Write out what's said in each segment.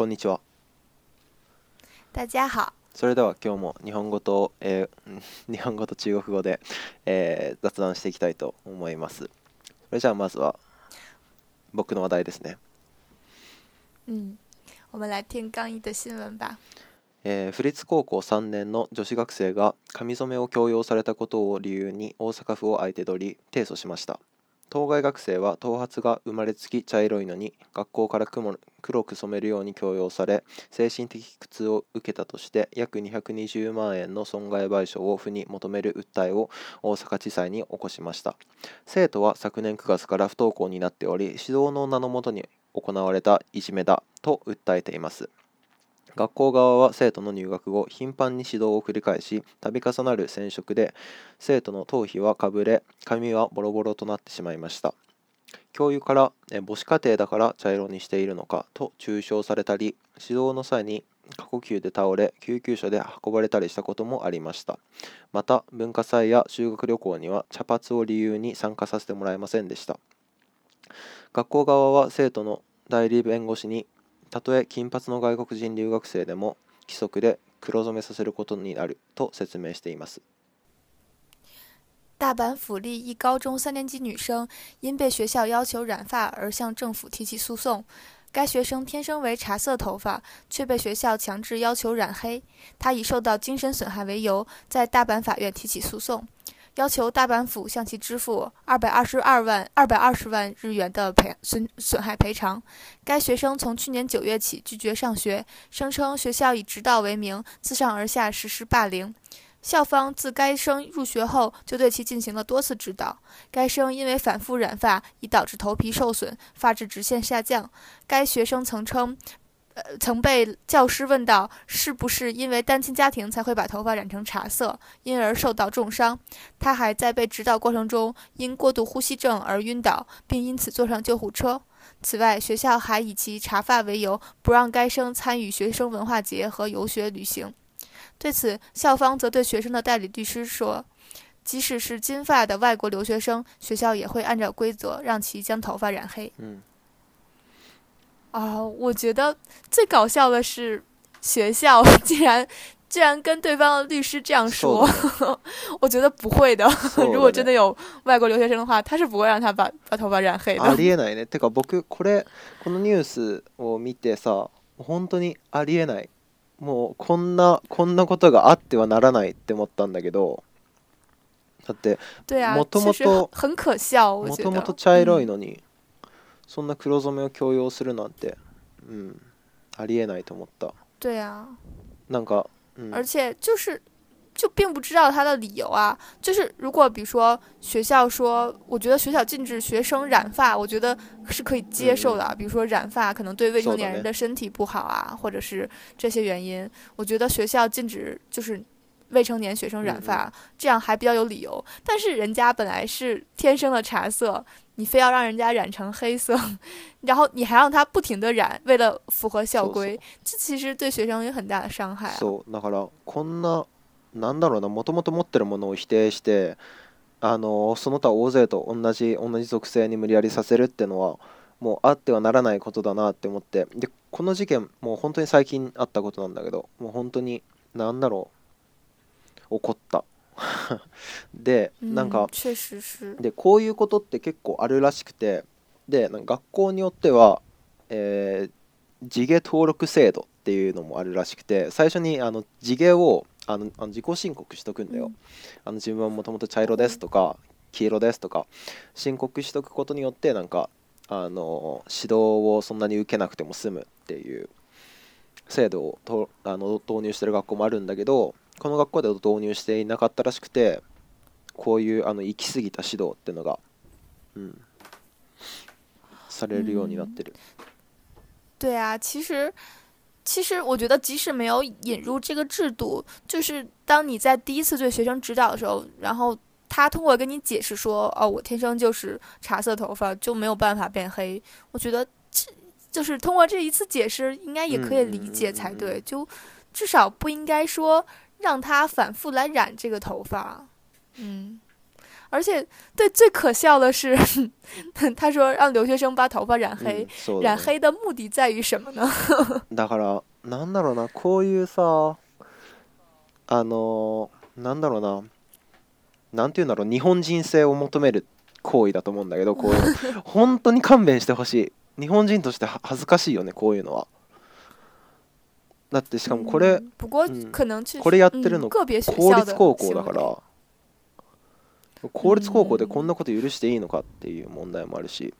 こんにちは。大家好。それでは今日も日本語と、えー、日本語と中国語で、えー、雑談していきたいと思います。それじゃあまずは僕の話題ですね。うん。我们来听刚毅的新闻吧。えー、府立高校3年の女子学生が髪染めを強要されたことを理由に大阪府を相手取り提訴しました当該学生は頭髪が生まれつき茶色いのに学校から黒く染めるように強要され精神的苦痛を受けたとして約220万円の損害賠償を府に求める訴えを大阪地裁に起こしました生徒は昨年9月から不登校になっており指導の名のもとに行われたいじめだと訴えています学校側は生徒の入学後頻繁に指導を繰り返し度重なる染色で生徒の頭皮はかぶれ髪はボロボロとなってしまいました教諭から母子家庭だから茶色にしているのかと中傷されたり指導の際に過呼吸で倒れ救急車で運ばれたりしたこともありましたまた文化祭や修学旅行には茶髪を理由に参加させてもらえませんでした学校側は生徒の代理弁護士にたとえ金髪の外国人留学生でも規則で黒染めさせることになると説明しています大阪府立一高中三年级女生因被学校要求染发而向政府提起诉讼。该学生天生为茶色头发，却被学校强制要求染黑。她以受到精神损害为由，在大阪法院提起诉讼，要求大阪府向其支付二百二十二万、二百二十万日元的赔损损害赔偿。该学生从去年九月起拒绝上学，声称学校以指导为名，自上而下实施霸凌。校方自该生入学后就对其进行了多次指导。该生因为反复染发，已导致头皮受损，发质直线下降。该学生曾称，呃，曾被教师问到是不是因为单亲家庭才会把头发染成茶色，因而受到重伤。他还在被指导过程中因过度呼吸症而晕倒，并因此坐上救护车。此外，学校还以其茶发为由，不让该生参与学生文化节和游学旅行。对此，校方则对学生的代理律师说：“即使是金发的外国留学生，学校也会按照规则让其将头发染黑。”嗯。啊，我觉得最搞笑的是，学校 竟然竟然跟对方的律师这样说。我觉得不会的，如果真的有外国留学生的话，他是不会让他把把头发染黑的。ありえないね。てか僕これこのニュースを見てさ、本当にありえない。もうこんなこんなことがあってはならないって思ったんだけどだってもともともともと茶色いのに、そんな黒染めを強要するなんて、うん、ありえないと思った。对なんか、うん、而且就是就并不知道他的理由啊，就是如果比如说学校说，我觉得学校禁止学生染发，我觉得是可以接受的。比如说染发可能对未成年人的身体不好啊，或者是这些原因，我觉得学校禁止就是未成年学生染发，这样还比较有理由。但是人家本来是天生的茶色，你非要让人家染成黑色，然后你还让他不停的染，为了符合校规，这其实对学生有很大的伤害啊。なんだろうなもともと持ってるものを否定してあのその他大勢と同じ同じ属性に無理やりさせるっていうのはもうあってはならないことだなって思ってでこの事件もう本当に最近あったことなんだけどもう本当に何だろう怒った でなんか、でこういうことって結構あるらしくてで学校によっては、えー、地毛登録制度っていうのもあるらしくて最初にあの地毛をあのあの自己申告しとくんだよ、うん、あの自分はもともと茶色ですとか黄色ですとか申告しとくことによってなんかあの指導をそんなに受けなくても済むっていう制度をとあの導入してる学校もあるんだけどこの学校では導入していなかったらしくてこういうあの行き過ぎた指導っていうのが、うん、されるようになってる。うん、对啊，其实。其实我觉得，即使没有引入这个制度，就是当你在第一次对学生指导的时候，然后他通过跟你解释说，哦，我天生就是茶色头发，就没有办法变黑。我觉得这就是通过这一次解释，应该也可以理解才对。就至少不应该说让他反复来染这个头发。嗯。而且，对最可笑的是，他说让留学生把头发染黑，染黑的目的在于什么呢？大河郎，なんだろうな、こういうさ、あの、なんだろうな、なんていうんだろう、日本人性を求める行為だと思うんだけど、こういう本当に勘弁してほしい。日本人として恥ずかしいよね、こういうのは。だってしかもこれ、不过可能这个别学校的高中、高校だから。公立高校对こんなこと許していいのかっていう問題もあるし。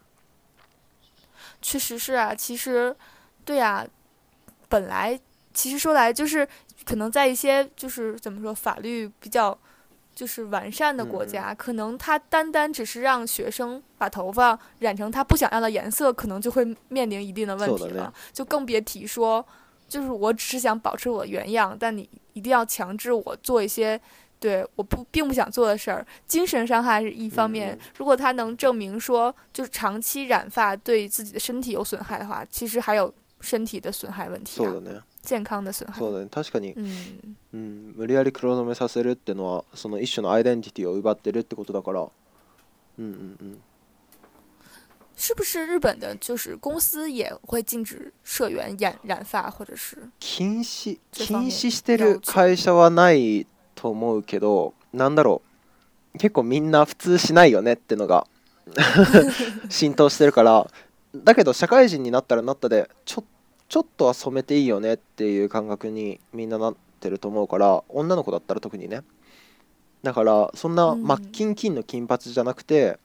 确实是啊，其实，对呀。本来，其实说来就是，可能在一些就是怎么说，法律比较就是完善的国家，可能他单单只是让学生把头发染成他不想要的颜色，可能就会面临一定的问题了。就更别提说，就是我只是想保持我原样，但你一定要强制我做一些。对，我不并不想做的事儿，精神伤害是一方面。如果他能证明说，就是长期染发对自己的身体有损害的话，其实还有身体的损害问题，健康的损害。確かに。嗯嗯，無理やり黒染めさせるってのはその一種のアイデンティティを奪ってるってことだから。嗯是不是日本的，就是公司也会禁止社员染染发，或者是？禁止禁止してる会社はない。と思うけどなんだろう結構みんな普通しないよねってのが 浸透してるからだけど社会人になったらなったでちょちょっとは染めていいよねっていう感覚にみんななってると思うから女の子だったら特にねだからそんな真っ金金の金髪じゃなくて、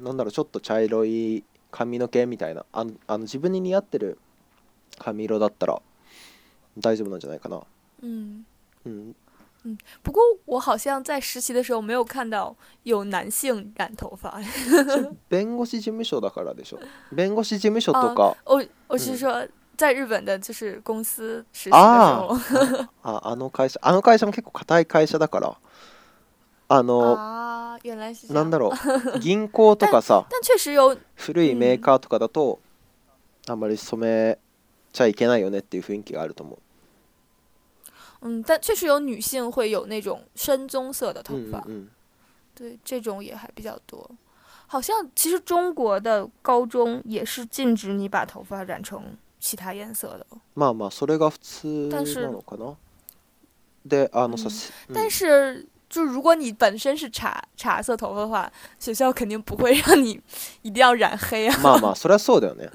うなんだろうちょっと茶色い髪の毛みたいなああの自分に似合ってる髪色だったら大丈夫なんじゃないかな、うん、うん、嗯，不过我好像在实习的时候没有看到有男性染头发。弁護士事務所だからでしょ？弁護士事務所とか。我我是说，在日本的就是公司实习的时候。啊，あの会社あの会社も結構硬い会社だから。あの。啊，原来是。なんだろ？銀行とかさ。但确实有。古いメーカーとかだと、あんまり染めちゃいけないよねっていう雰囲気があると思う。嗯，但确实有女性会有那种深棕色的头发，对，这种也还比较多。好像其实中国的高中也是禁止你把头发染成其他颜色的。但是，それが普通なのかな？であのさ、但是就如果你本身是茶茶色头发的话，学校肯定不会让你一定要染黑啊。嘛嘛，それはそうだよね。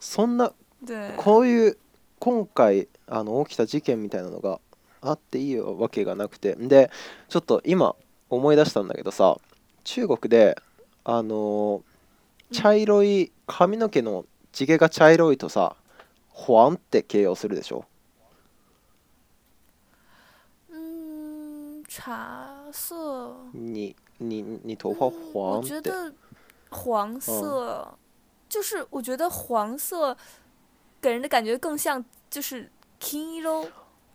そんな こういう。今回あの起きた事件みたいなのがあっていいわけがなくてでちょっと今思い出したんだけどさ中国であの茶色い髪の毛の地毛が茶色いとさホワンって形容するでしょうん茶色に、你你头发黄我觉得黄色、就是我觉得黄色给人的感觉更像就是金色，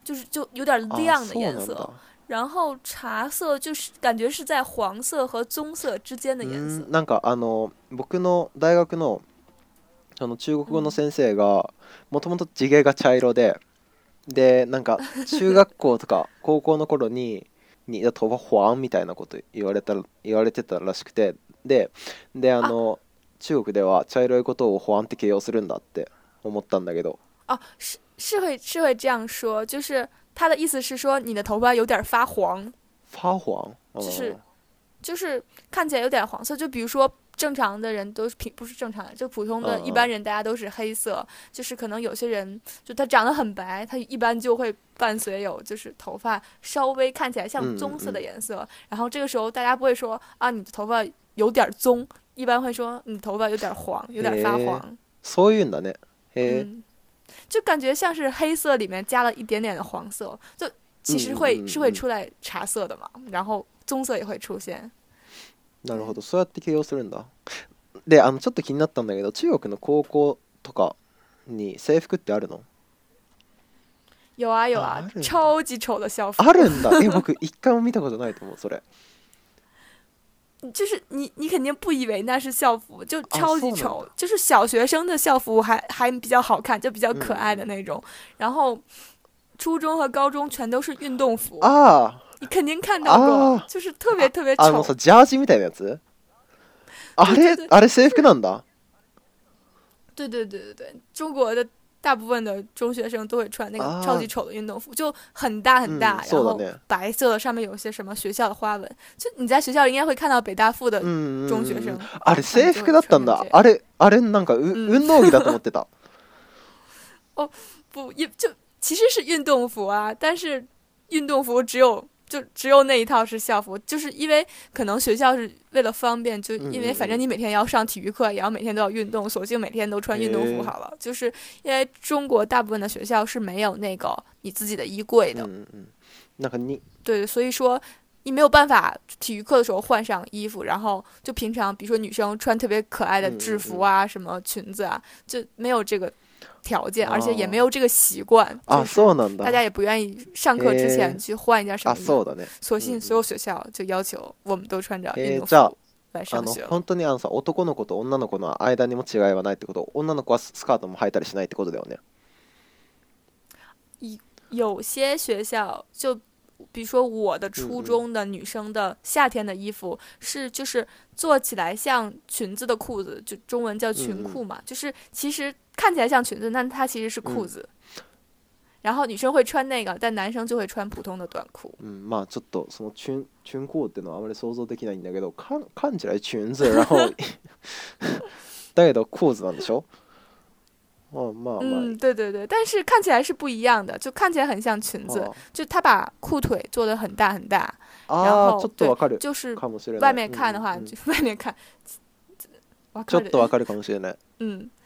就是就有点亮的颜色。啊然後茶色就是感觉是在黄色和棕色之間の颜色。なんかあの僕の大学のあの中国語の先生がもともと地毛が茶色で、でなんか中学校とか 高校の頃ににだとは黄みたいなこと言われた言われてたらしくて、でであの中国では茶色いことを黄って形容するんだって我懵了，我觉得。哦，是是会是会这样说，就是他的意思是说你的头发有点发黄，发黄，就是就是看起来有点黄色。就比如说正常的人都是平，不是正常人，就普通的一般人，大家都是黑色。就是可能有些人就他长得很白，他一般就会伴随有就是头发稍微看起来像棕色的颜色。然后这个时候大家不会说啊你的头发有点棕，一般会说你头发有点黄，有点发黄。所以呢，那。就感觉像是黑色里面加了一点点的黄色，就其实会、是会出来茶色的嘛，然后棕色也会出现。なるほど、そうやって形容するんだ。で、あのちょっと気になったんだけど、中国の高校とかに制服ってあるの？有啊有啊，超级丑的校服。あるんだ。え、僕一回も見たことないと思う、それ。就是你，你肯定不以为那是校服，就超级丑。就是小学生的校服还还比较好看，就比较可爱的那种。然后初中和高中全都是运动服啊，你肯定看到过，就是特别特别丑。啊，ジャージみたいなやつ。あれあれ制服なんだ。对对对对对，中国的。大部分的中学生都会穿那个超级丑的运动服，就很大很大，然后白色的上面有一些什么学校的花纹。就你在学校应该会看到北大附的中学生。あれ制服だったんだ。あれあれなんか運動だと思ってた。哦，不，就其实是运动服啊，但是运动服只有。就只有那一套是校服，就是因为可能学校是为了方便，就因为反正你每天要上体育课，也要每天都要运动，索性每天都穿运动服好了。就是因为中国大部分的学校是没有那个你自己的衣柜的，嗯嗯，那肯定。对，所以说你没有办法体育课的时候换上衣服，然后就平常比如说女生穿特别可爱的制服啊，什么裙子啊，就没有这个。条件，而且也没有这个习惯，就大家也不愿意上课之前去换一件什么衣服。所幸所有学校就要求我们都穿着运动服上あの本当にあのさ、男の子と女の子の間にも違いはないってこと。女の子はスカートも履いたりしないってことだよね。有些学校就比如说我的初中的女生的夏天的衣服是就是做起来像裙子的裤子，就中文叫裙裤嘛，就是其实。看起来像裙子，但它其实是裤子。然后女生会穿那个，但男生就会穿普通的短裤。嗯，まあちょっとその裙、裙裤ってのはあまり想像できないんだけど、だけどなんでしょ？嗯，对对对，但是看起来是不一样的，就看起来很像裙子，就他把裤腿做的很大很大，然后对，就是外面看的话，外面看，ちょっとかるかもしれない。嗯。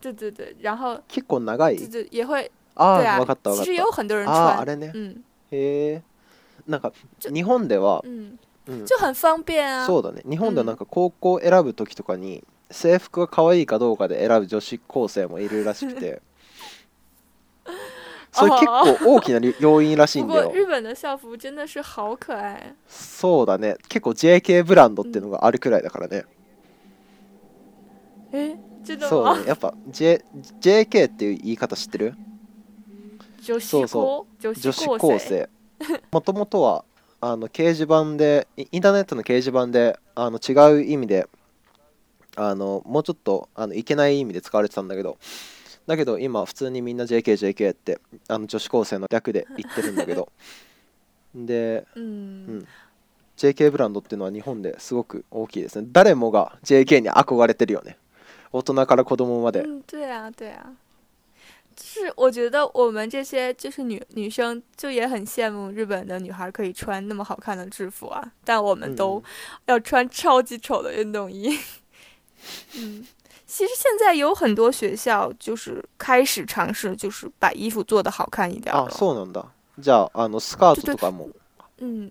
对对对，然后結構長い。对对也会あ对あ、わかったわか其实有很多人ああ、あれね。嗯，へえ。なんか日本では、嗯，うん就很方便啊。そうだね。日本ではなんか高校選ぶ時とかに制服が可愛いかどうかで選ぶ女子高生もいるらしくて。それ結構大きなり要因らしいんだよ。日本の校服真的是好可爱，そうだね。結構 JK ブランドっていうのがあるくらいだからね。え？ちそうねやっぱ、J、JK っていう言い方知ってる女子そうそう女子高生もともとはあの掲示板でインターネットの掲示板であの違う意味であのもうちょっとあのいけない意味で使われてたんだけどだけど今普通にみんな JKJK JK ってあの女子高生の略で 言ってるんだけどで、うん、うん、JK ブランドっていうのは日本ですごく大きいですね誰もが JK に憧れてるよね大人から子どまで。嗯，对啊，对啊，是我觉得我们这些就是女女生就也很羡慕日本的女孩可以穿那么好看的制服啊，但我们都要穿超级丑的运动衣。嗯，其实现在有很多学校就是开始尝试，就是把衣服做得好看一点。啊，そうなんだ。じゃあのスカートとかも。嗯。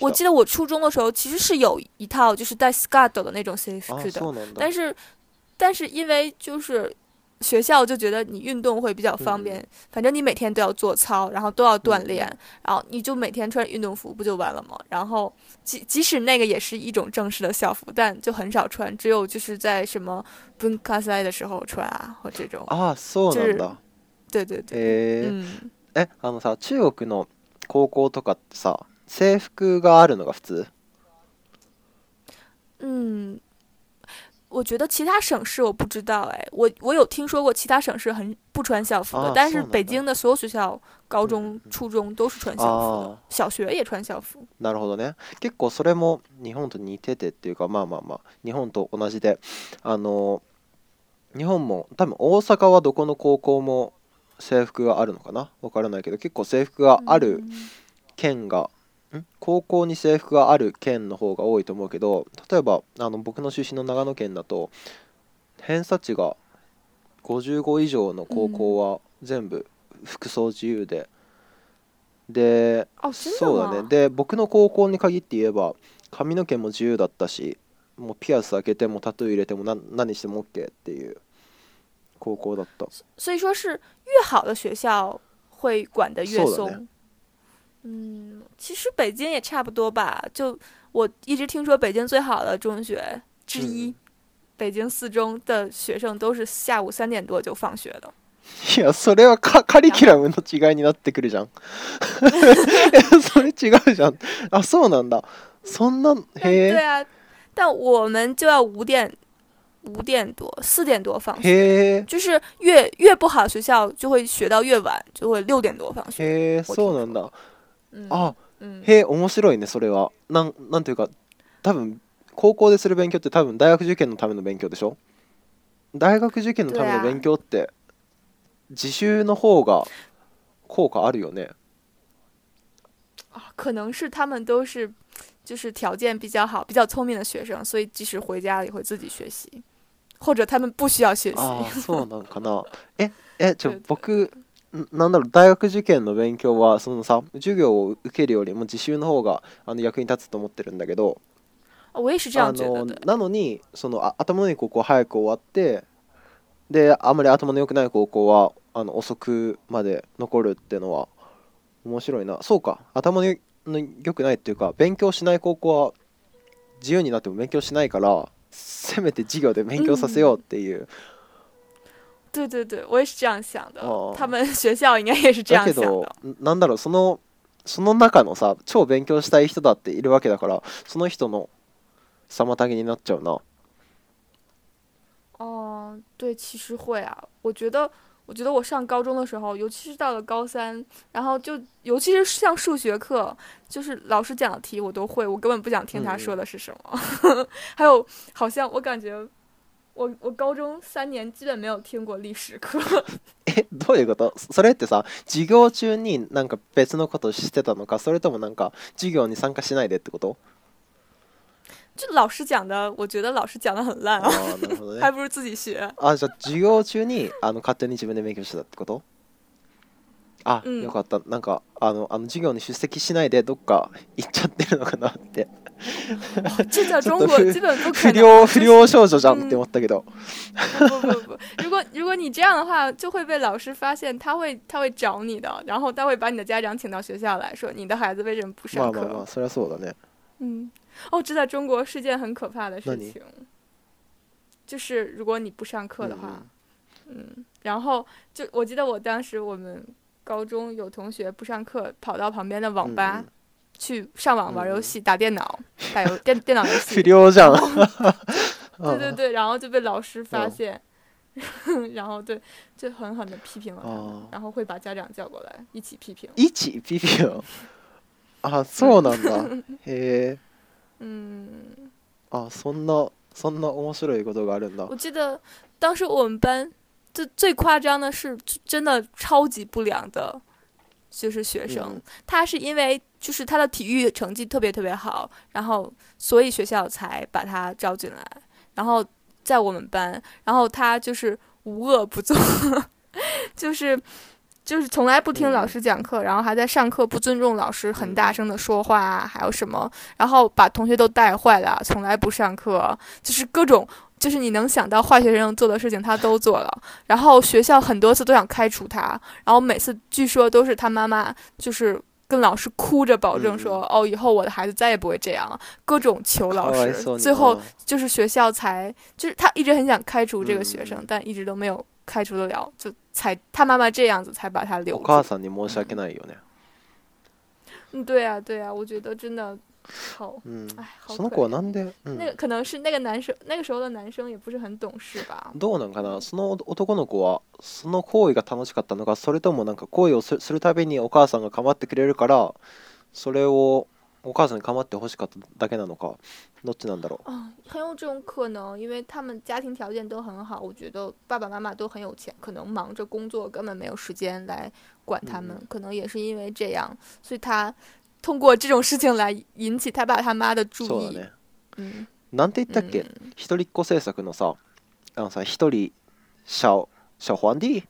我记得我初中的时候其实是有一套就是带 scarf 的那种形式的，但是但是因为就是学校就觉得你运动会比较方便，反正你每天都要做操，然后都要锻炼，然后你就每天穿运动服不就完了吗？然后即即使那个也是一种正式的校服，但就很少穿，只有就是在什么公开 s 的时候穿啊或这种啊，所以对对对，嗯，えあのさ中国の高校とかってさ。制服があるのが普通嗯，我觉得其他省市我不知道，哎，我我有听说过其他省市很不穿校服的，啊但是うんだ北京的所有学校，高中、初中都是穿校服的，あ小学也穿校服。なるほどね結構それも日本と似ててっていうかまあまあまあ日本と同じであの日本も多分大阪はどこの高校も制服があるのかなわからないけど結構制服がある県が高校に制服がある県の方が多いと思うけど例えばあの僕の出身の長野県だと偏差値が55以上の高校は全部服装自由で、うん、でそうだねで僕の高校に限って言えば髪の毛も自由だったしもうピアス開けてもタトゥー入れても何何しても OK っていう高校だった。所以说是越好的学校会管得越松。嗯，其实北京也差不多吧。就我一直听说北京最好的中学之一，北京四中的学生都是下午三点多就放学的。いや、それはカリキュラムの違いになってくるじゃん。それ違うじゃん。あ、そうなんだ。そんな、へえ。对啊，但我们就要五点五点多、四点多放学。就是越越不好学校就会学到越晚，就会六点多放学。そうなんだ。うん、あ、うん、へえ面白いねそれはなんなんていうか多分高校でする勉強って多分大学受験のための勉強でしょ大学受験のための勉強って自習の方が効果あるよね啊，可能是他们都是就是条件比较好、比较聪明的学生，所以即使回家了也会自己学习，或者他们不需要学习。あ、そうなんかな。え、え、ちょ、僕なんだろう大学受験の勉強はそのさ授業を受けるよりも自習の方があの役に立つと思ってるんだけどあのなのにそのあ頭のいい高校は早く終わってであんまり頭の良くない高校はあの遅くまで残るっていうのは面白いなそうか頭の良くないっていうか勉強しない高校は自由になっても勉強しないからせめて授業で勉強させようっていう。うん对对对，我也是这样想的。他们 学校应该也是这样想的。だなんだろうそのその中のさ超勉強したい人だっているわけだから、その人の妨げになっちゃうな。嗯，对，其实会啊。我觉得，我觉得我上高中的时候，尤其是到了高三，然后就尤其是像数学课，就是老师讲的题我都会，我根本不想听他说的是什么。还有，好像我感觉。我我高中三年基本没有听过历史课。诶，どういうこと？それってさ、授業中になんか別のことしてたのか、それともなんか授業に参加しないでってこと？就老师讲的，我觉得老师讲的很烂，还不如自己学。啊，じゃ授業中にあの勝手に自分で勉強したってこと？あ、うん、よかったなんかあのあの授業に出席しないでどっか行っちゃってるのかなって这叫中国不不良不良少女じゃんって思ったけど。不不不，如果如果你这样的话，就会被老师发现，不それはそうだね。嗯，哦，中国就是如果你不上课的话，嗯，然后就我记得我当时我们高中有同学不上课，跑到旁边的网吧去上网玩游戏、打电脑、打游 电电脑游戏。对对对，然后就被老师发现，然后对，就狠狠的批评了他们，然后会把家长叫过来一起批评。一起批评啊？啊，这么的？诶，嗯，啊，そんなそんな面白いことがあるんだ。我记得当时我们班。最最夸张的是，真的超级不良的，就是学生。他是因为就是他的体育成绩特别特别好，然后所以学校才把他招进来。然后在我们班，然后他就是无恶不作，就是就是从来不听老师讲课，然后还在上课不尊重老师，很大声的说话，还有什么，然后把同学都带坏了，从来不上课，就是各种。就是你能想到坏学生做的事情，他都做了。然后学校很多次都想开除他，然后每次据说都是他妈妈，就是跟老师哭着保证说：“哦，以后我的孩子再也不会这样了。”各种求老师，最后就是学校才就是他一直很想开除这个学生，但一直都没有开除得了，就才他妈妈这样子才把他留。我申し訳ないよね？嗯，对呀，对呀，我觉得真的。好，唉，好。那个可能是那个男生，那个时候的男生也不是很懂事吧？どうなんかな？その男の子はその行為が楽しかったのか、それともなんか行為をするたびにお母さんがかってくれるから、それをお母さんにかって欲しかっただけなのか、どっちなんだろう？嗯，很有这种可能，因为他们家庭条件都很好，我觉得爸爸妈妈都很有钱，可能忙着工作根本没有时间来管他们，可能也是因为这样，所以他。通过这种事情来引起他爸他妈的注意。そうね。嗯。なんて言ったっけ？一人っ子政策のさ、あのさ一人小小皇帝。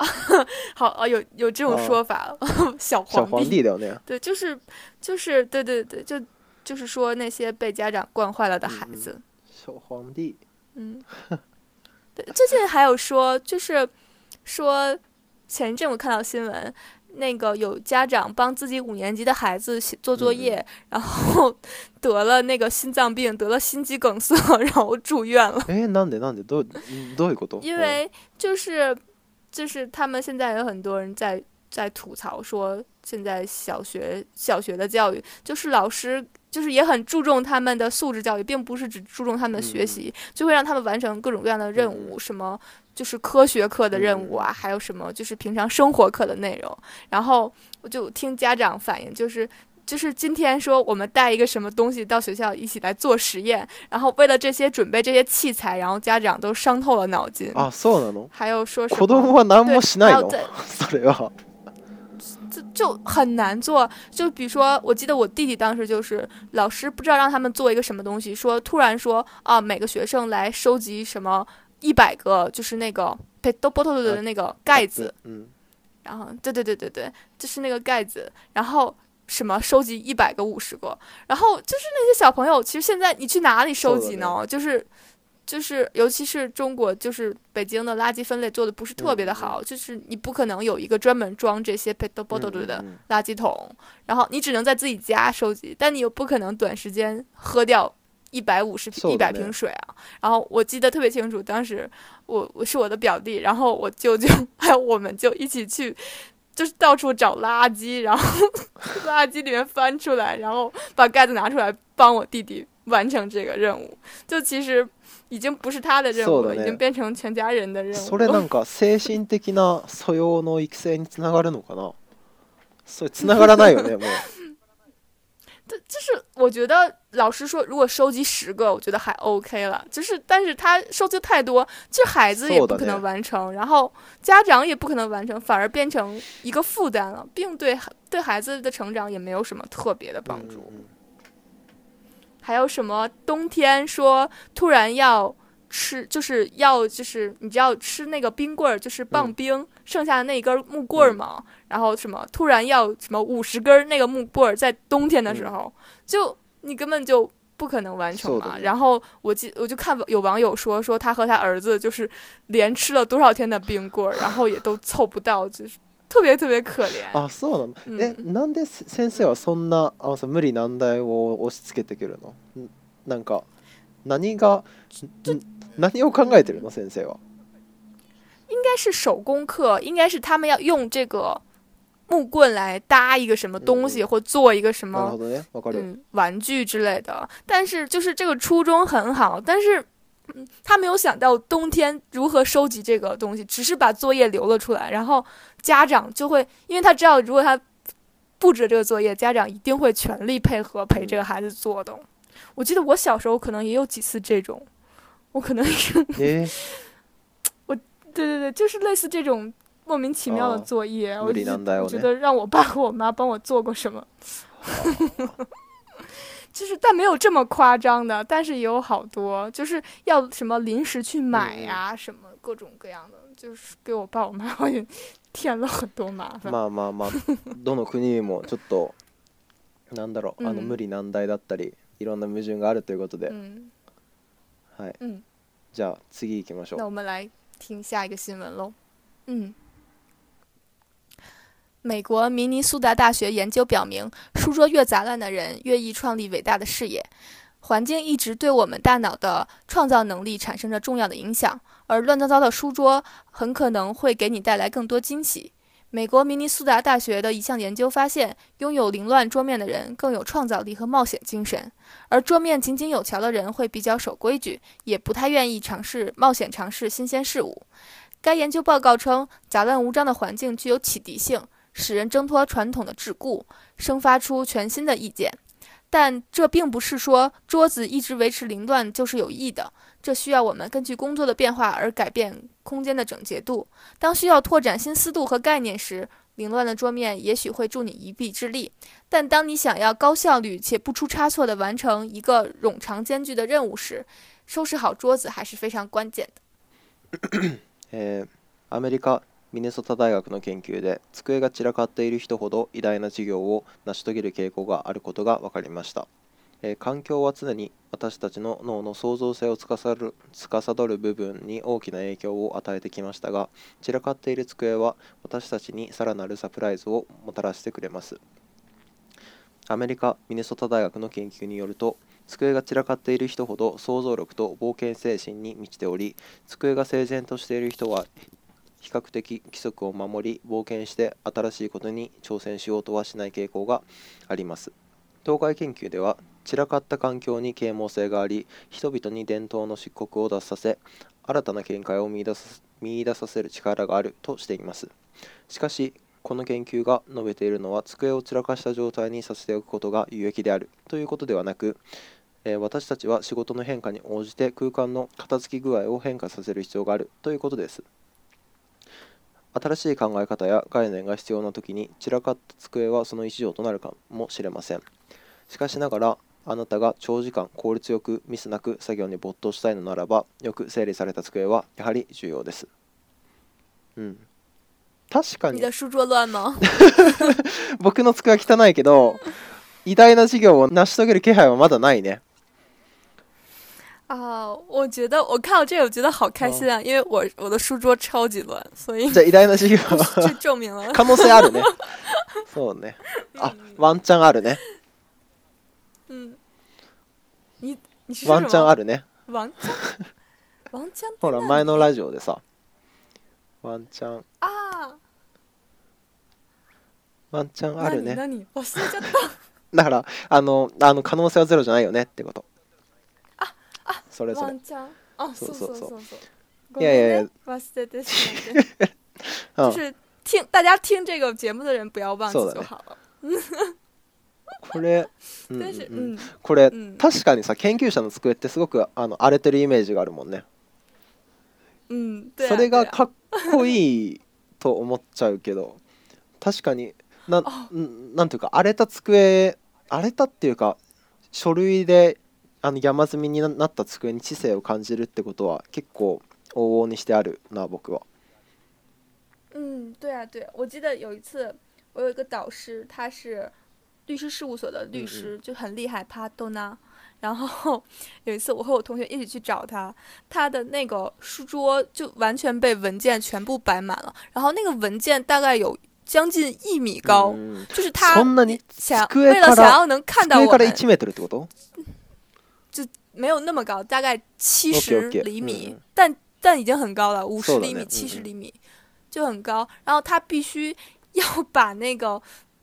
好哦，有有这种说法，小皇帝对那样。对，就是就是对对对，就就是说那些被家长惯坏了的孩子。小皇帝。嗯。对，最近还有说，就是说前一阵我看到新闻。那个有家长帮自己五年级的孩子做作业，然后 得了那个心脏病，得了心肌梗塞，然后住院了。因为就是就是他们现在有很多人在在吐槽说，现在小学小学的教育就是老师就是也很注重他们的素质教育，并不是只注重他们的学习，就会让他们完成各种各样的任务，什么。就是科学课的任务啊，还有什么就是平常生活课的内容。然后我就听家长反映，就是就是今天说我们带一个什么东西到学校一起来做实验，然后为了这些准备这些器材，然后家长都伤透了脑筋啊，所有的都。还有说什么？我都不好拿摸起来的。就就很难做。就比如说，我记得我弟弟当时就是老师不知道让他们做一个什么东西，说突然说啊，每个学生来收集什么。一百个就是那个被都波头头的那个盖子，嗯，然后对对对对对，就是那个盖子，然后什么收集一百个五十个，然后就是那些小朋友，其实现在你去哪里收集呢？就是就是，尤其是中国，就是北京的垃圾分类做的不是特别的好，就是你不可能有一个专门装这些被都波头头的垃圾桶，然后你只能在自己家收集，但你又不可能短时间喝掉。一百五十瓶，一百瓶水啊！然后我记得特别清楚，当时我我是我的表弟，然后我舅舅 还有我们就一起去，就是到处找垃圾，然后 垃圾里面翻出来，然后把盖子拿出来，帮我弟弟完成这个任务。就其实已经不是他的任务了，已经变成全家人的任务。精神的な素養の育成につながるのかな？所以，つながらないよね？もう。这就是我觉得老师说，如果收集十个，我觉得还 OK 了。就是，但是他收集太多，这孩子也不可能完成，然后家长也不可能完成，反而变成一个负担了，并对对孩子的成长也没有什么特别的帮助。还有什么？冬天说突然要。吃就是要就是你知道吃那个冰棍儿，就是棒冰，剩下的那一根木棍儿嘛。然后什么突然要什么五十根那个木棍儿，在冬天的时候，就你根本就不可能完成嘛？然后我记我就看有网友说说他和他儿子就是连吃了多少天的冰棍儿，然后也都凑不到，就是特别特别可怜。啊，そうなの。え、なんで先生はそんなあ無理難題を押し付けてくるの？なんか何が、什么？考虑的呢？先生，应该是手工课，应该是他们要用这个木棍来搭一个什么东西，或做一个什么嗯玩具之类的。但是就是这个初衷很好，但是他没有想到冬天如何收集这个东西，只是把作业留了出来。然后家长就会，因为他知道如果他布置这个作业，家长一定会全力配合陪这个孩子做的。我记得我小时候可能也有几次这种。我可能是，我，对对对，就是类似这种莫名其妙的作业，我觉得让我爸和我妈帮我做过什么，就是但没有这么夸张的，但是也有好多，就是要什么临时去买呀，什么各种各样的，就是给我爸我妈 也添了很多麻烦。嘛どの国もちょっと、なんだろあの無理難題だったり、いろんな矛盾があるということで。嗯，那我们来听下一个新闻喽。嗯，美国明尼苏达大学研究表明，书桌越杂乱的人越易创立伟大的事业。环境一直对我们大脑的创造能力产生着重要的影响，而乱糟糟的书桌很可能会给你带来更多惊喜。美国明尼苏达大学的一项研究发现，拥有凌乱桌面的人更有创造力和冒险精神，而桌面井井有条的人会比较守规矩，也不太愿意尝试冒险、尝试新鲜事物。该研究报告称，杂乱无章的环境具有启迪性，使人挣脱传统的桎梏，生发出全新的意见。但这并不是说桌子一直维持凌乱就是有益的。这需要我们根据工作的变化而改变空间的整洁度。当需要拓展新思路和概念时，凌乱的桌面也许会助你一臂之力。但当你想要高效率且不出差错地完成一个冗长艰巨的任务时，收拾好桌子还是非常关键的。大学研究散えー、環境は常に私たちの脳の創造性を司る司る部分に大きな影響を与えてきましたが散らかっている机は私たちにさらなるサプライズをもたらしてくれますアメリカ・ミネソタ大学の研究によると机が散らかっている人ほど想像力と冒険精神に満ちており机が整然としている人は比較的規則を守り冒険して新しいことに挑戦しようとはしない傾向があります。東海研究では散らかった環境に啓蒙性があり人々に伝統の漆黒を脱させ新たな見解を見出す見出させる力があるとしていますしかしこの研究が述べているのは机を散らかした状態にさせておくことが有益であるということではなく私たちは仕事の変化に応じて空間の片付き具合を変化させる必要があるということです新しい考え方や概念が必要な時に散らかった机はその一助となるかもしれませんしかしながらあなたが長時間効率よくミスなく作業に没頭したいのならばよく整理された机はやはり重要です。うん、確かに 僕の机は汚いけど偉大な事業を成し遂げる気配はまだないね。ああ、お、、我觉得我看到这，我觉得好开心啊！因为我我的书桌超级乱，所以这一代の業这 可能性あるね。そうね。あ、ワンチャンあるね。ワンチャンあるねワンチャンワンチャンほら前のラジオでさワンチャンああワンチャンあるね何忘れちゃった だからあのあの可能性はゼロじゃないよねってことああそれぞれワンチャンあそうそうそうそういやいやいや忘れてしまって う 是大家听这个节目的人不要忘记就好了。これ、うんうんうん、これ、うん、確かにさ研究者の机ってすごくあの荒れてるイメージがあるもんね。うん、それがかっこいいと思っちゃうけど確かにななんていうか荒れた机荒れたっていうか書類であの山積みになった机に知性を感じるってことは結構往々にしてあるな僕は。ん、对啊，对，我记得有一次，我有一个导师，他是律师事务所的律师就很厉害，帕多纳。然后 有一次，我和我同学一起去找他，他的那个书桌就完全被文件全部摆满了，然后那个文件大概有将近一米高，就是他想为了想要能看到我们，就没有那么高，大概七十厘米，但但已经很高了，五十厘米、七十厘米就很高。然后他必须要把那个。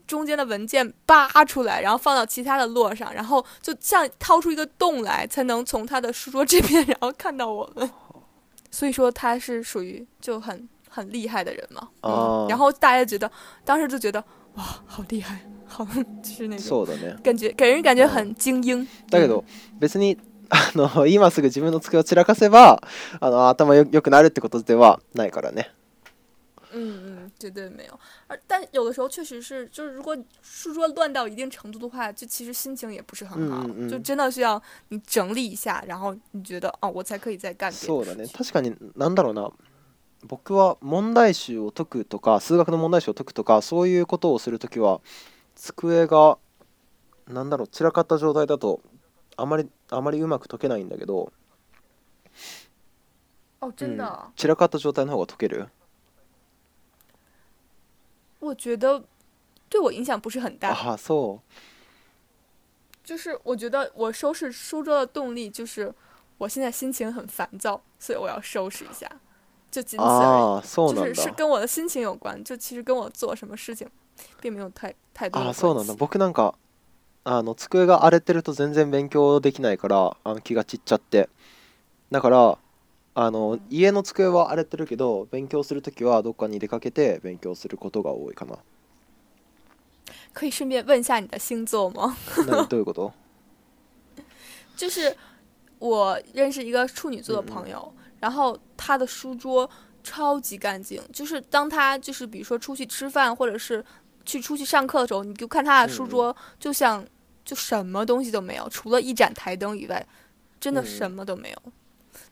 中间的文件扒出来，然后放到其他的落上，然后就像掏出一个洞来，才能从他的书桌这边然后看到我们。所以说他是属于就很很厉害的人嘛。哦。然后大家觉得，当时就觉得哇，好厉害，好就是那种。そうだね。感觉给人感觉很精英。だけど、別にあの今すぐ自分の机を散らかせばあの頭よ良くなるってことではないからね。绝对没有。而但有的时候确实是，就是如果书桌乱到一定程度的话，就其实心情也不是很好，うん就真的需要你整理一下，然后你觉得哦，我才可以再干そう確かに何だろうな。僕は問題集を解くとか数学の問題集を解くとかそういうことをするときは机がなんだろう散らかった状態だとあまりあまりうまく解けないんだけどあ、うん、散らかった状態の方が解ける我觉得对我影响不是很大。啊，so。就是我觉得我收拾书桌的动力就是我现在心情很烦躁，所以我要收拾一下，就仅此而已。啊，so 就是是跟我的心情有关，就其实跟我做什么事情并没有太太多啊，so 能的。僕なんかあの机が荒れてると全然勉強できないからあの気が散っちゃって、だから。あの家の机は荒れてるけど、勉強するときはどっかに出かけて勉強することが多いかな。可以顺便问一下你的星座吗？没多过多。就是我认识一个处女座的朋友，然后他的书桌超级干净。就是当他就是比如说出去吃饭或者是去出去上课的时候，你就看他的书桌，就像就什么东西都没有，除了一盏台灯以外，真的什么都没有。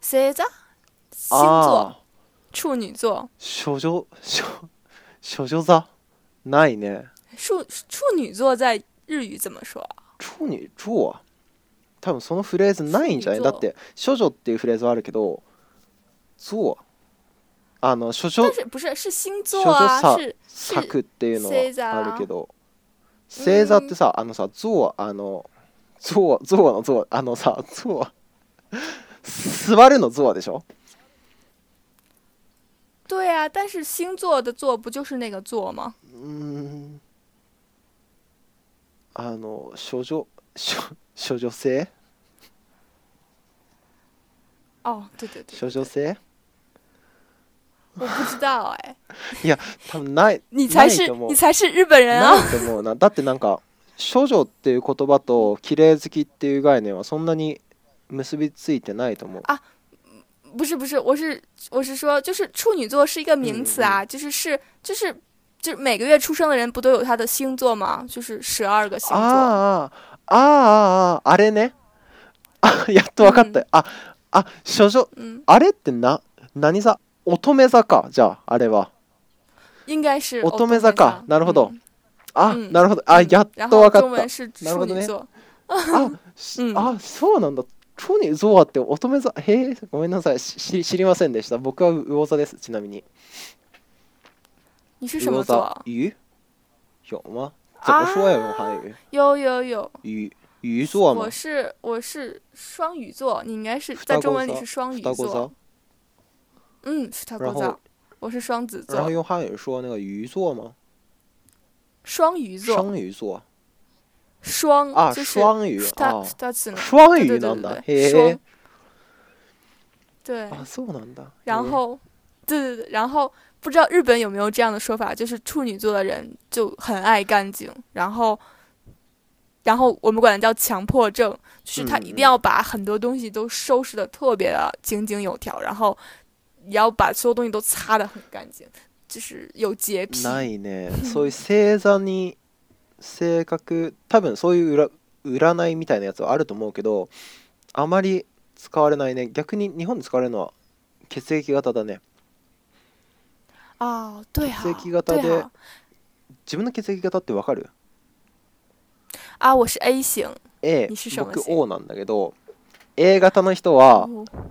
星座星座处女座少女少少女座ないね处处女座在日语怎么说处女座多分そのフレーズないんじゃないだって少女っていうフレーズはあるけど座あの処女不是是星座啊是作っていうのはあるけど星座ってさあのさ象あの象象の象あのさ象座るの座でしょ对呀、啊，但是星座的座不就是那个座吗？嗯，あの処女処 少女性。哦，对对对処女性。我不知道哎。いや、多分ない。你才是你才是日本人啊。ないと思うな。だってなんか処女っていう言葉と綺麗好きっていう概念はそんなに結びついてないと思う。あ不是不是，我是我是说，就是处女座是一个名词啊，嗯、就是是就是就是每个月出生的人不都有他的星座吗？就是十二个星座。啊啊啊！あれね。あ、やっとわかった。あ、あ、少々。あれってな何座？乙女座か。じゃああれは。应该是乙女座か。なるほど。あ、なるほど。あ、やっとわかった。なるほどね。あ、あ、そうなんだ。你是什么座？鱼，有吗？怎么说？用汉语？有有有。鱼鱼座吗？我是我是双鱼座，你应该是，在中文里是双鱼座。嗯，是他固造。我是双子座。然后用汉语说那个鱼座吗？双鱼座。双鱼座。双，就是双语对的，对，啊，这对，的。然后，对对对，然后不知道日本有没有这样的说法，就是处女座的人就很爱干净，然后，然后我们管它叫强迫症，就是他一定要把很多东西都收拾的特别的井井有条，然后也要把所有东西都擦的很干净，就是有洁癖。ないね、そういうに。性格多分そういう占いみたいなやつはあると思うけどあまり使われないね逆に日本で使われるのは血液型だね啊，や血液型で自分の血液型ってわかるあ我是 A 型，A 僕 O なんだけど A 型の人は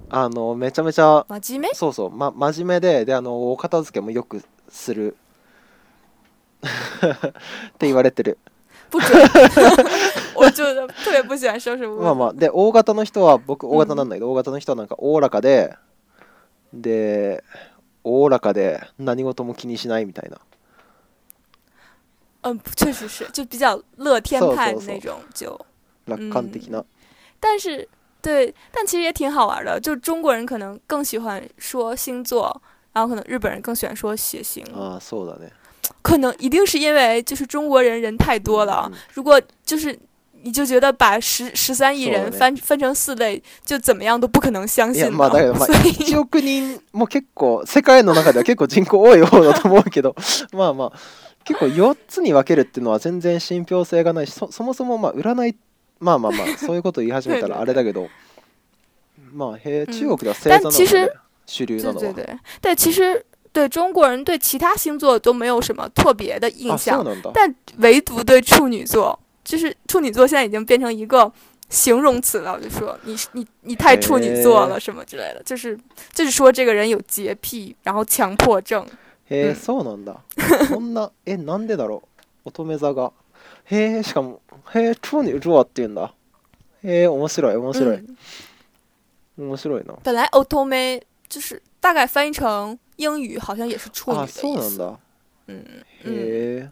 あのめちゃめちゃ真面目そうそう、ま、真面目でであのお片付けもよくするって言われてる。不准。我就特别ああで大型の人は僕大型なんだけど、大型の人はなんかおおらかででおおらかで何事も気にしないみたいな。ん、确实是，就比较乐天派う那种，就楽観的な。但是对，但其实也挺好玩的。就中国人可能更喜欢说星座，然后可能日本人更喜欢说血型。あ、そうだね。可能一定是因为就是中国人人太多了。如果就是你就觉得把十十三亿人分分成四类，就怎么样都不可能相信。中国人，もう結構世界の中では結構人口多い方だと思うけど、まあまあ結構四つに分けるっていうのは全然信憑性がない。そそもそもまあ占い、まあまあまあ そういうこと言い始めたらあれだけど、まあへ中国は正宗の主流なの。但其实。对中国人对其他星座都没有什么特别的印象，但唯独对处女座，就是处女座现在已经变成一个形容词了。就说你你你太处女座了什么之类的，就是就是说这个人有洁癖，然后强迫症。诶，そうなんだ。そんなえなんでだろう。乙女座が。へしかもへ、女座って言うんだ。へ面白い面白い。面白いな。本来乙女就是。大概翻译成英语好像也是处女的意思。あ、そうなんだ。へえ。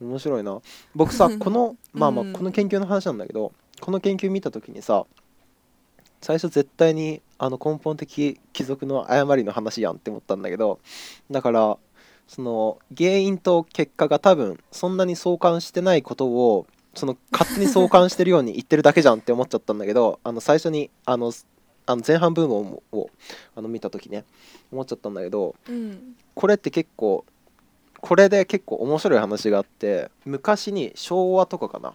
面白いな。僕さ、このまあまあこの研究の話なんだけど、この研究見た時にさ、最初絶対にあの根本的貴族の誤りの話やんって思ったんだけど、だからその原因と結果が多分そんなに相関してないことをその勝手に相関してるように言ってるだけじゃんって思っちゃったんだけどあの最初にあのあの前半部分をあの見た時ね思っちゃったんだけど、うん、これって結構これで結構面白い話があって昔に昭和とかかな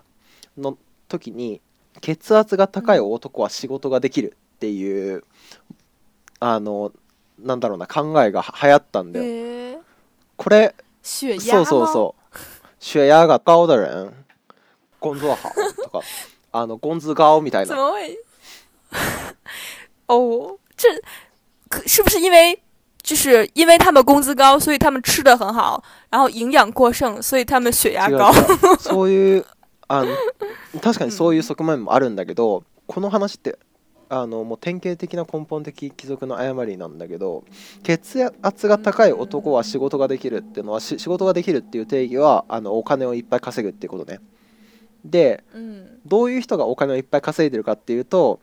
の時に血圧が高い男は仕事ができるっていう、うん、あのなんだろうな考えが流行ったんだよ。これそうそうそう。血压が高的人工作好とかあのゴンズ顔みたいな。哦，这可是不是因为就是因为他们工资高，所以他们吃的很好，然後營養過剩、所以他們血壓高。そういうあの 確かにそういう側面もあるんだけど、うこの話ってあのもう典型的な根本的貴族の誤りなんだけど血圧が高い男は仕事ができるっていうのは、う仕事ができるっていう定義はあのお金をいっぱい稼ぐっていうことね。で、うどういう人がお金をいっぱい稼いでるかっていうと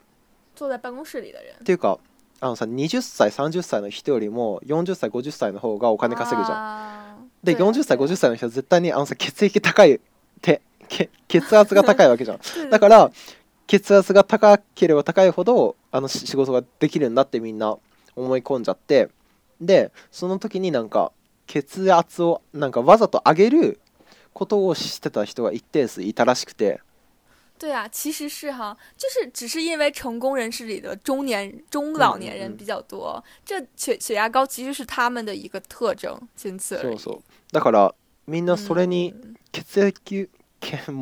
坐在办公室里的人。っていうかあのさ20歳30歳の人よりも40歳50歳の方がお金稼ぐじゃん。で40歳50歳の人は絶対にあのさ血液高い手血圧が高いわけじゃん。だから血圧が高ければ高いほどあの仕事ができるんだってみんな思い込んじゃってでその時になんか血圧をなんかわざと上げることをしてた人が一定数いたらしくて对啊，其实是哈，就是只是因为成功人士里的中年、中老年人比较多，这血血压高其实是他们的一个特征，仅此而已。そう所以，所以，所以，所以，所以，所血所以，所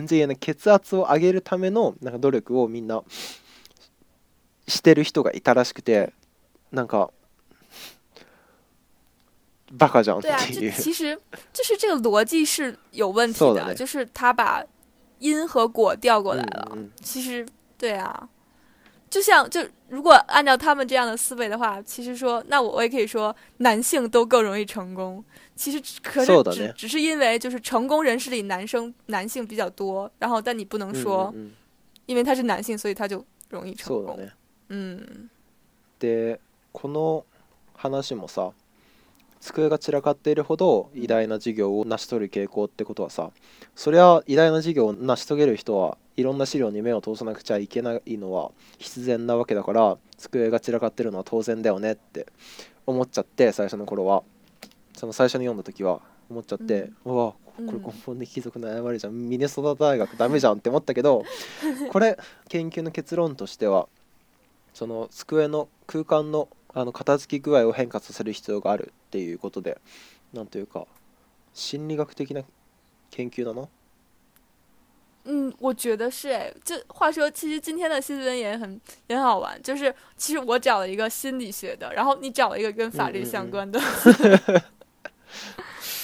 以，所以，所以，な以，所以，所以，所以，所以，所以，所以，所以，所以，所以，所以，所以，所以，所以，所以，所以，因和果调过来了，其实对啊，就像就如果按照他们这样的思维的话，其实说那我我也可以说男性都更容易成功，其实可只只是因为就是成功人士里男生男性比较多，然后但你不能说，因为他是男性所以他就容易成功，嗯。でこの話もさ。机が散らかっているほど偉大な事業を成し遂げる傾向ってことはさそりゃ偉大な事業を成し遂げる人はいろんな資料に目を通さなくちゃいけないのは必然なわけだから机が散らかってるのは当然だよねって思っちゃって最初の頃はその最初に読んだ時は思っちゃって、うん、わこれ根本的貴族の誤りじゃんミネソタ大学ダメじゃんって思ったけど これ研究の結論としてはその机の空間のあの片付き具合を変化させる必要があるっていうことで何というか心理学的な研究だな。嗯，我觉得是哎，这话说，其实今天的新闻也很也很好玩，就是其实我找了一个心理学的，然后你找了一个跟法律相关的。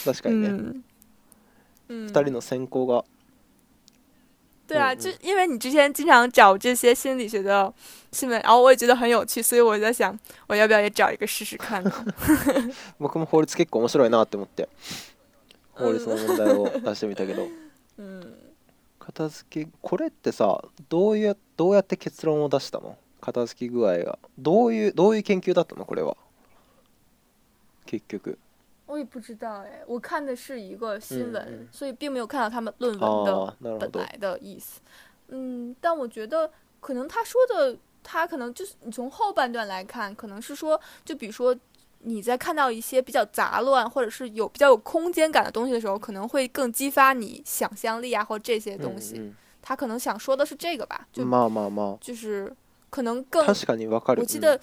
確かにね。二、人の専攻が对啊，就因为你之前经常找这些心理学的新闻，然后我也觉得很有趣，所以我在想，我要不要也找一个试试看呢？僕も法律結構面白いなって思って、法律の問題を出してみたけど、片付けこれってさ、どうやどうやって結論を出したの？片付け具合がどういうどういう研究だったのこれは？結局。我也不知道哎，我看的是一个新闻，所以并没有看到他们论文的本来的意思。嗯，但我觉得可能他说的，他可能就是你从后半段来看，可能是说，就比如说你在看到一些比较杂乱，或者是有比较有空间感的东西的时候，可能会更激发你想象力啊，或这些东西。他可能想说的是这个吧？就，就是可能更。我记得。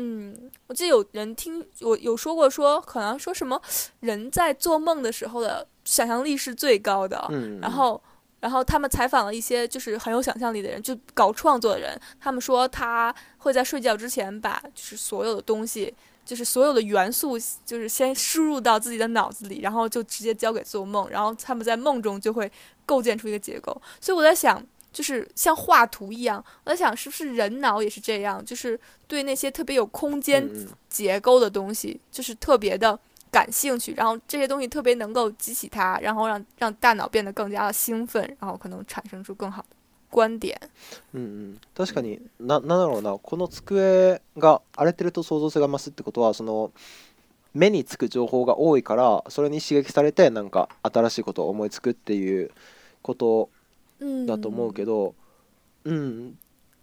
嗯，我记得有人听我有说过，说可能说什么人在做梦的时候的想象力是最高的。嗯，然后，然后他们采访了一些就是很有想象力的人，就搞创作的人，他们说他会在睡觉之前把就是所有的东西，就是所有的元素，就是先输入到自己的脑子里，然后就直接交给做梦，然后他们在梦中就会构建出一个结构。所以我在想。就是像画图一样，我在想是不是人脑也是这样，就是对那些特别有空间结构的东西，就是特别的感兴趣，然后这些东西特别能够激起他，然后让让大脑变得更加的兴奋，然后可能产生出更好的观点。嗯嗯，確かに、な、なんだろうな、この机が荒れてると創造性が増すってことは、その目につく情報が多いから、それに刺激されてなんか新しいことを思いつくっていうこと。だと思うけどうん、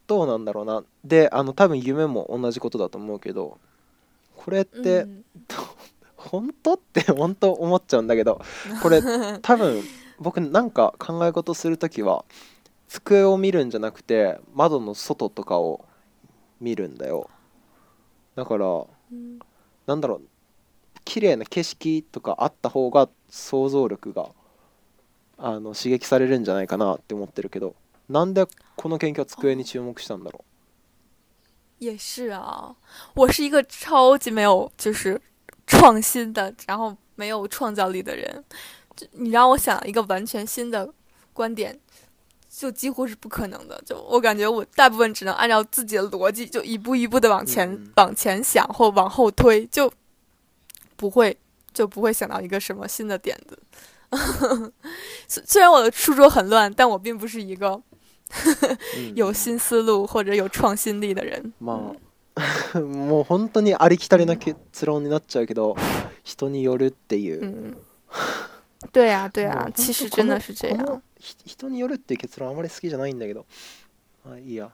どうなんだろうなであの多分夢も同じことだと思うけどこれって、うん、本当って本当思っちゃうんだけどこれ 多分僕なんか考え事する時は机を見るんじゃなくて窓の外とかを見るんだよだから、うん、なんだろう綺麗な景色とかあった方が想像力があの刺激されるんじゃないかなって思ってるけど、なんでこの研究机に注目したんだろう？也是啊，我是一个超级没有就是创新的，然后没有创造力的人。就你让我想一个完全新的观点，就几乎是不可能的。就我感觉我大部分只能按照自己的逻辑，就一步一步的往前、往前想或往后推，就不会就不会想到一个什么新的点子。虽然我的书桌很乱，但我并不是一个有新思路或者有创新力的人。もう本当にありきたりな結論になっちゃうけど、人によるっていう。对呀对呀，其实真的是这样。人によるって結論あまり好きじゃないんだけど。いいや。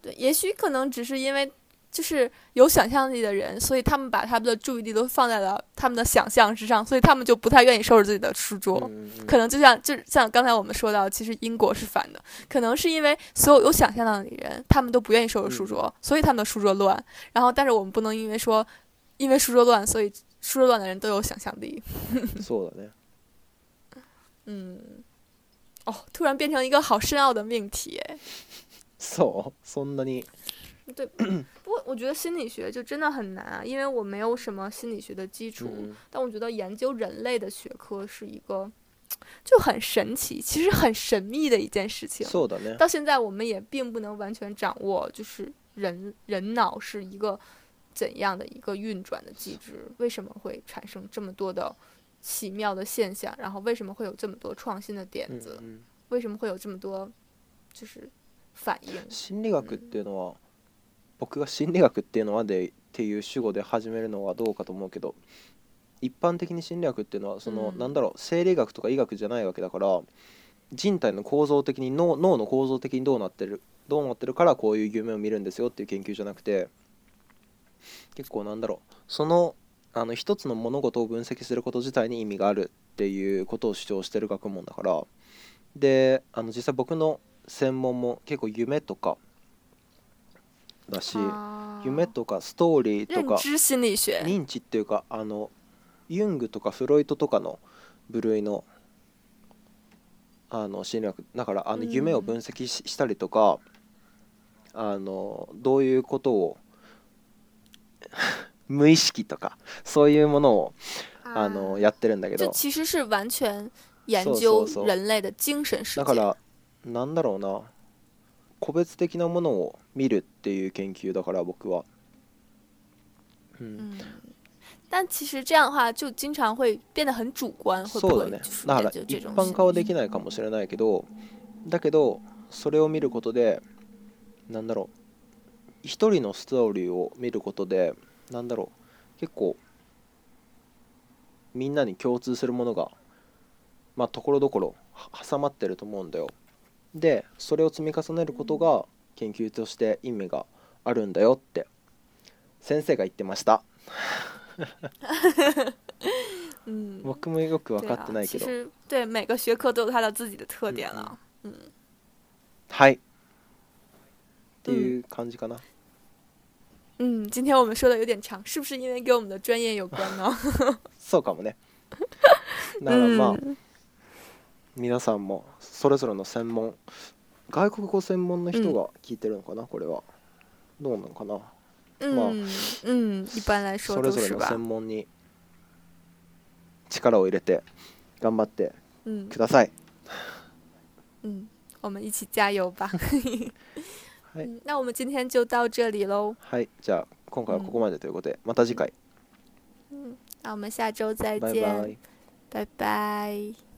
对，也许可能只是因为。就是有想象力的人，所以他们把他们的注意力都放在了他们的想象之上，所以他们就不太愿意收拾自己的书桌。可能就像就像刚才我们说到，其实因果是反的。可能是因为所有有想象力的人，他们都不愿意收拾书桌，所以他们的书桌乱。然后，但是我们不能因为说，因为书桌乱，所以书桌乱的人都有想象力。错 的嗯。哦，突然变成一个好深奥的命题哎。そう、そんなに。对，不过我觉得心理学就真的很难啊，因为我没有什么心理学的基础。但我觉得研究人类的学科是一个就很神奇，其实很神秘的一件事情。到现在我们也并不能完全掌握，就是人人脑是一个怎样的一个运转的机制，为什么会产生这么多的奇妙的现象，然后为什么会有这么多创新的点子，为什么会有这么多就是反应。心理学っていうのは。僕が心理学っていうのはでっていう主語で始めるのはどうかと思うけど一般的に心理学っていうのはその、うん、なんだろう生理学とか医学じゃないわけだから人体の構造的に脳脳の構造的にどうなってるどうなってるからこういう夢を見るんですよっていう研究じゃなくて結構なんだろうそのあの一つの物事を分析すること自体に意味があるっていうことを主張してる学問だからであの実際僕の専門も結構夢とかだし夢とかストーリーとか認知っていうかあのユングとかフロイトとかの部類のあの心理学だからあの夢を分析し,、したりとかあのどういうことを 無意識とかそういうものをあのやってるんだけど。だからなんだろうな個別的なものを見るっていう研究だから僕は。嗯，但其实这样的话就经常会变得很主观，会不会？就是だ一般化はできないかもしれないけど、だけどそれを見ることで、なんだろう、一人のストーリーを見ることで、なんだろう、結構みんなに共通するものが、まあところどころ挟まってると思うんだよ。でそれを積み重ねることが研究として意味があるんだよって先生が言ってました僕もよく分かってないけど。对,、对每个学科都有的自己的特点了。はい。っていう感じかな。嗯，今天我们说的有点长，是不是因为跟我们的专业有关呢？そうかもね。ならまあ、皆さんもそれぞれの専門外国語専門の人が聞いてるのかな、これはどうなのかなまあ、ん、一般来说それぞれの専門に力を入れて頑張ってください。うん、我们一起加油吧。はい、那我们今天就到这里喽。はい、じゃあ今回はここまでということで、また次回、那我们下周再バイバイ。拜拜